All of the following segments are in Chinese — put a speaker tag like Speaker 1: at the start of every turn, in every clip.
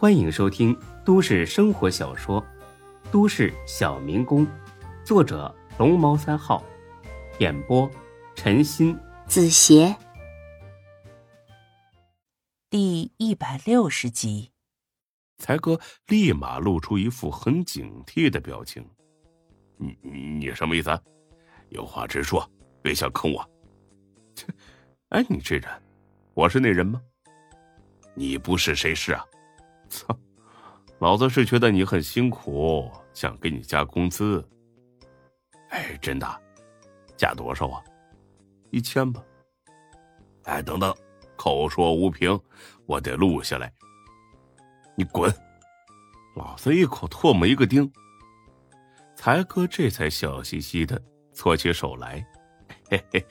Speaker 1: 欢迎收听都市生活小说《都市小民工》，作者龙猫三号，演播陈鑫、
Speaker 2: 子邪，
Speaker 3: 第一百六十集。
Speaker 4: 才哥立马露出一副很警惕的表情。你你什么意思？啊有话直说，别想坑我。切！哎，你这人，我是那人吗？你不是谁是啊？操！老子是觉得你很辛苦，想给你加工资。哎，真的，加多少啊？一千吧。哎，等等，口说无凭，我得录下来。你滚！老子一口唾沫一个钉。才哥这才笑嘻嘻的搓起手来，嘿嘿，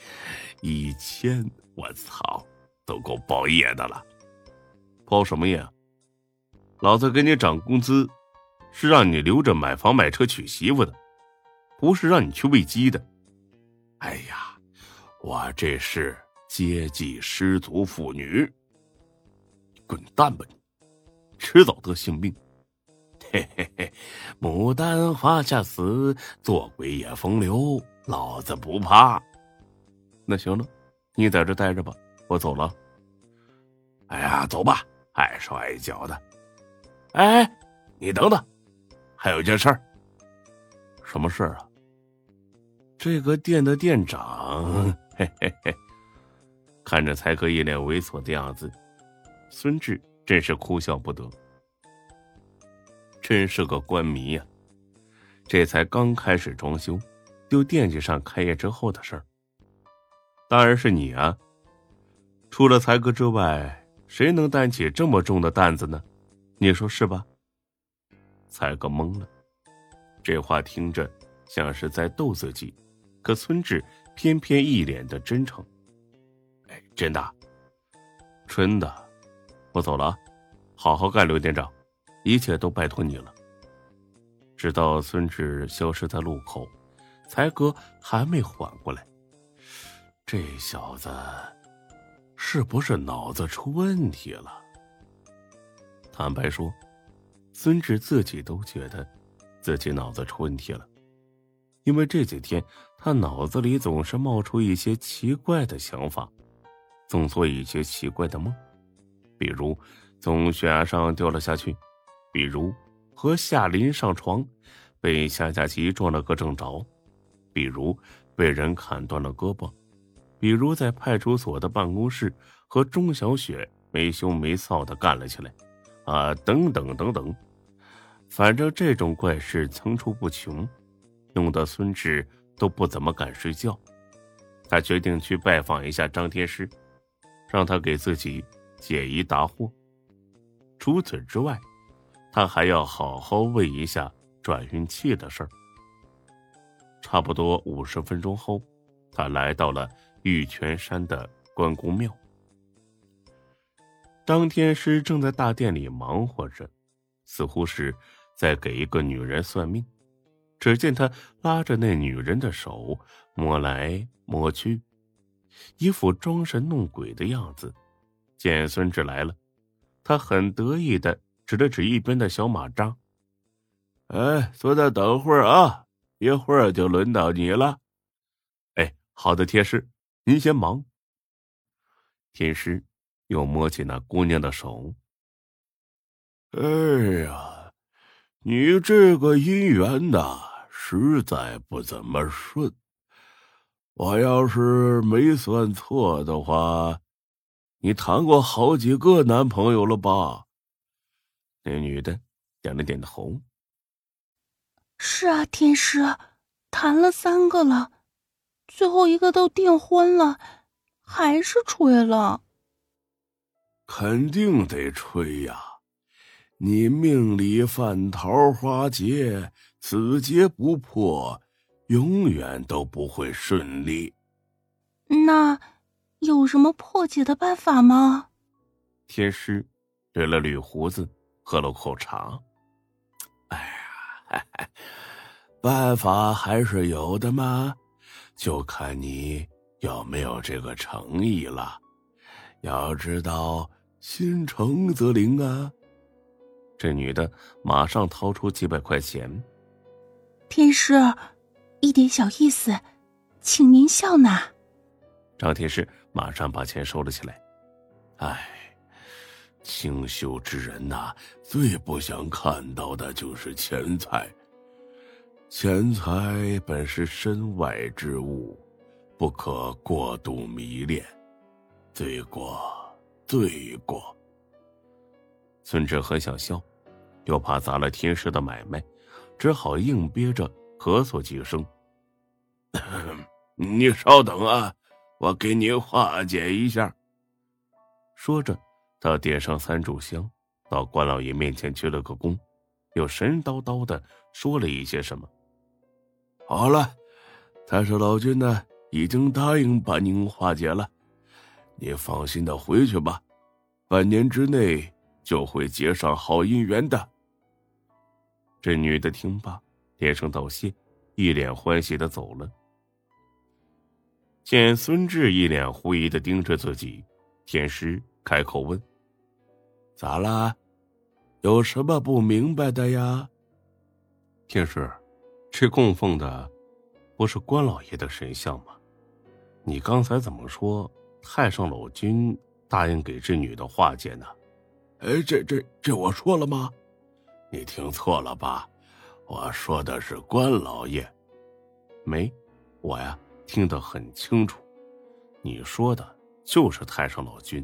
Speaker 4: 一千，我操，都够包夜的了。包什么夜？老子给你涨工资，是让你留着买房买车娶媳妇的，不是让你去喂鸡的。哎呀，我这是接济失足妇女。滚蛋吧你！迟早得性命。嘿嘿嘿，牡丹花下死，做鬼也风流，老子不怕。那行了，你在这待着吧，我走了。哎呀，走吧，碍手碍脚的。哎，你等等，还有件事儿。什么事儿啊？这个店的店长，嘿嘿嘿，看着才哥一脸猥琐的样子，孙志真是哭笑不得。真是个官迷呀！这才刚开始装修，就惦记上开业之后的事儿。当然是你啊！除了才哥之外，谁能担起这么重的担子呢？你说是吧？才哥懵了，这话听着像是在逗自己，可孙志偏偏一脸的真诚。哎，真的，真的，我走了！好好干，刘店长。一切都拜托你了。直到孙志消失在路口，才哥还没缓过来。这小子是不是脑子出问题了？坦白说，孙志自己都觉得自己脑子出问题了，因为这几天他脑子里总是冒出一些奇怪的想法，总做一些奇怪的梦，比如从悬崖上掉了下去。比如和夏林上床，被夏佳琪撞了个正着；比如被人砍断了胳膊；比如在派出所的办公室和钟小雪没羞没臊的干了起来，啊，等等等等，反正这种怪事层出不穷，弄得孙志都不怎么敢睡觉。他决定去拜访一下张天师，让他给自己解疑答惑。除此之外。他还要好好问一下转运器的事儿。差不多五十分钟后，他来到了玉泉山的关公庙。张天师正在大殿里忙活着，似乎是在给一个女人算命。只见他拉着那女人的手，摸来摸去，一副装神弄鬼的样子。见孙志来了，他很得意的。指了指一边的小马扎，哎，坐在等会儿啊，一会儿就轮到你了。哎，好的，天师，您先忙。天师又摸起那姑娘的手。哎呀，你这个姻缘呐，实在不怎么顺。我要是没算错的话，你谈过好几个男朋友了吧？那女的点了点头。
Speaker 2: 是啊，天师，谈了三个了，最后一个都订婚了，还是吹了。
Speaker 4: 肯定得吹呀！你命里犯桃花劫，此劫不破，永远都不会顺利。
Speaker 2: 那有什么破解的办法吗？
Speaker 4: 天师捋了捋胡子。喝了口茶，哎呀，办法还是有的嘛，就看你有没有这个诚意了。要知道，心诚则灵啊。这女的马上掏出几百块钱。
Speaker 2: 天师，一点小意思，请您笑纳。
Speaker 4: 张天师马上把钱收了起来。哎，清修之人呐，最不想看到的就是钱财。钱财本是身外之物，不可过度迷恋。罪过，罪过。孙志很想笑，又怕砸了天师的买卖，只好硬憋着咳嗽几声。你稍等啊，我给你化解一下。说着，他点上三炷香，到关老爷面前鞠了个躬，又神叨叨的说了一些什么。好了，太上老君呢，已经答应把您化解了，你放心的回去吧，半年之内就会结上好姻缘的。这女的听罢，连声道谢，一脸欢喜的走了。见孙志一脸狐疑的盯着自己，天师。开口问：“咋啦？有什么不明白的呀？”天师，这供奉的不是关老爷的神像吗？你刚才怎么说太上老君答应给这女的化解呢？哎，这这这我说了吗？你听错了吧？我说的是关老爷。没，我呀听得很清楚，你说的就是太上老君。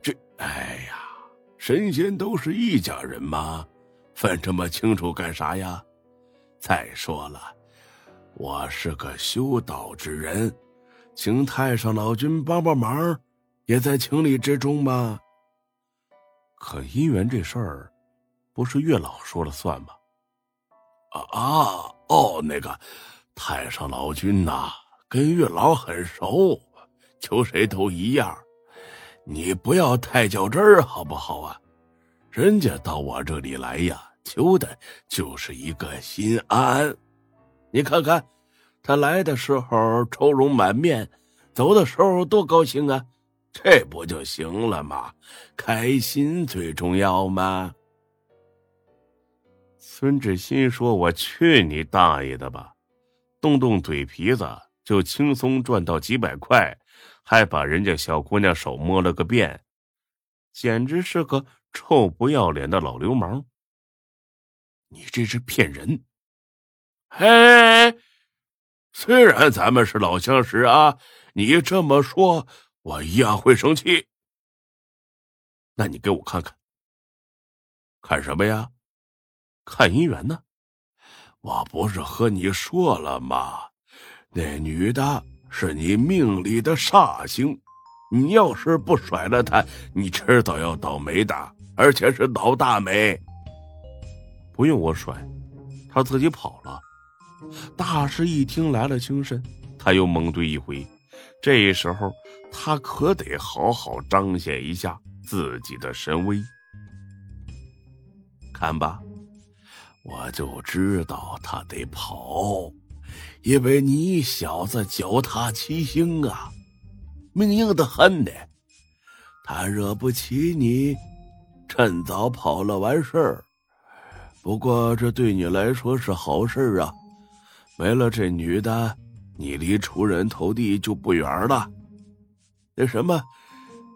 Speaker 4: 这，哎呀，神仙都是一家人嘛，分这么清楚干啥呀？再说了，我是个修道之人，请太上老君帮帮忙，也在情理之中嘛。可姻缘这事儿，不是月老说了算吗？啊啊哦，那个太上老君呐，跟月老很熟，求谁都一样。你不要太较真儿，好不好啊？人家到我这里来呀，求的就是一个心安。你看看，他来的时候愁容满面，走的时候多高兴啊！这不就行了吗？开心最重要吗？孙志新说：“我去你大爷的吧！动动嘴皮子就轻松赚到几百块。”还把人家小姑娘手摸了个遍，简直是个臭不要脸的老流氓！你这是骗人！嘿，虽然咱们是老相识啊，你这么说，我一样会生气。那你给我看看，看什么呀？看姻缘呢？我不是和你说了吗？那女的。是你命里的煞星，你要是不甩了她，你迟早要倒霉的，而且是倒大霉。不用我甩，他自己跑了。大师一听来了精神，他又猛怼一回。这时候他可得好好彰显一下自己的神威。看吧，我就知道他得跑。因为你小子脚踏七星啊，命硬的很呢。他惹不起你，趁早跑了完事儿。不过这对你来说是好事啊，没了这女的，你离出人头地就不远了。那什么，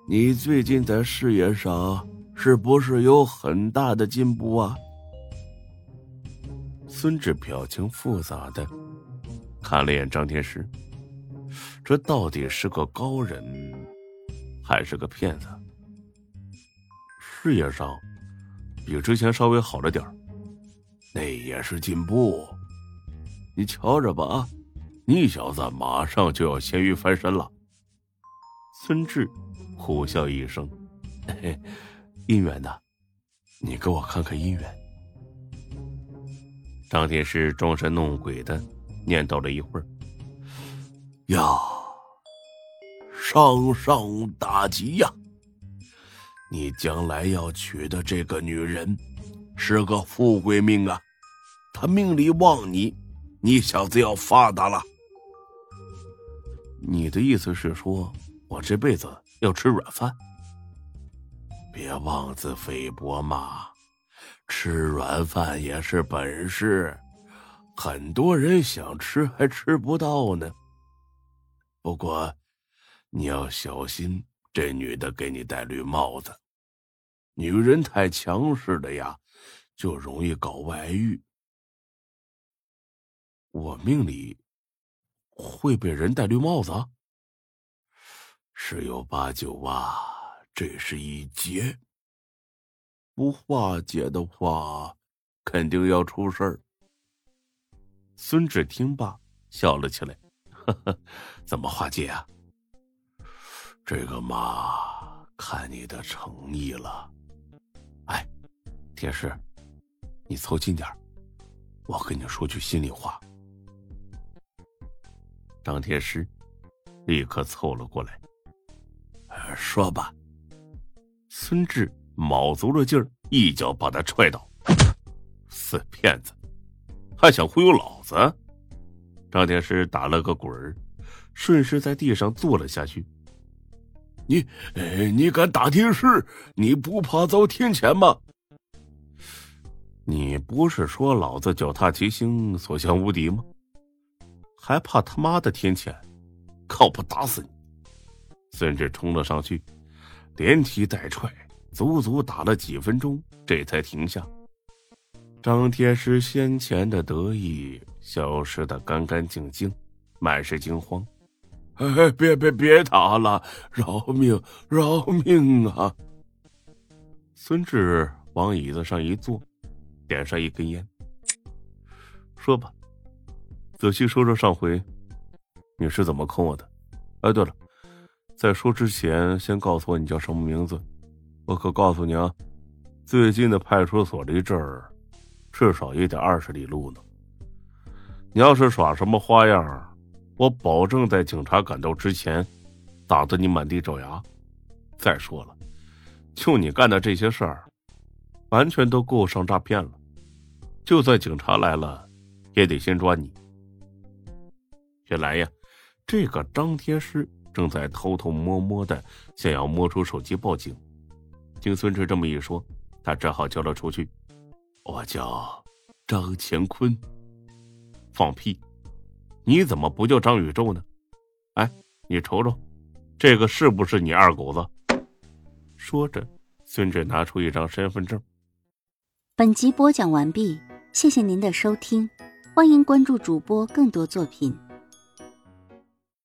Speaker 4: 你最近在事业上是不是有很大的进步啊？孙志表情复杂的。看了眼张天师，这到底是个高人，还是个骗子？事业上比之前稍微好了点那也是进步。你瞧着吧啊，你小子马上就要咸鱼翻身了。孙志苦笑一声：“嘿，姻缘呢？你给我看看姻缘。”张天师装神弄鬼的。念叨了一会儿，呀，上上大吉呀！你将来要娶的这个女人是个富贵命啊，她命里旺你，你小子要发达了。你的意思是说，我这辈子要吃软饭？别妄自菲薄嘛！
Speaker 5: 吃软饭也是本事，很多人想吃还吃不到呢。不过，你要小心，这女的给你戴绿帽子。女人太强势了呀，就容易搞外遇。我命里会被人戴绿帽子？十有八九啊，这是一劫。不化解的话，肯定要出事儿。
Speaker 4: 孙志听罢笑了起来：“呵呵，怎么化解啊？
Speaker 5: 这个嘛，看你的诚意了。
Speaker 4: 哎，天师，你凑近点我跟你说句心里话。”张天师立刻凑了过来：“
Speaker 5: 说吧。”
Speaker 4: 孙志。卯足了劲儿，一脚把他踹倒。死骗子，还想忽悠老子？张天师打了个滚儿，顺势在地上坐了下去。
Speaker 5: 你，你敢打天师？你不怕遭天谴吗？
Speaker 4: 你不是说老子脚踏七星，所向无敌吗？还怕他妈的天谴？靠谱打死你！孙志冲了上去，连踢带踹。足足打了几分钟，这才停下。张天师先前的得意消失的干干净净，满是惊慌。
Speaker 5: 哎，别别别打了，饶命饶命啊！
Speaker 4: 孙志往椅子上一坐，点上一根烟，说吧，仔细说说上回你是怎么坑我的。哎，对了，在说之前，先告诉我你叫什么名字。我可告诉你啊，最近的派出所离这儿至少也得二十里路呢。你要是耍什么花样，我保证在警察赶到之前，打得你满地找牙。再说了，就你干的这些事儿，完全都够上诈骗了。就算警察来了，也得先抓你。原来呀，这个张天师正在偷偷摸摸的想要摸出手机报警。听孙志这么一说，他只好交了出去。我叫张乾坤。放屁！你怎么不叫张宇宙呢？哎，你瞅瞅，这个是不是你二狗子？说着，孙志拿出一张身份证。
Speaker 6: 本集播讲完毕，谢谢您的收听，欢迎关注主播更多作品。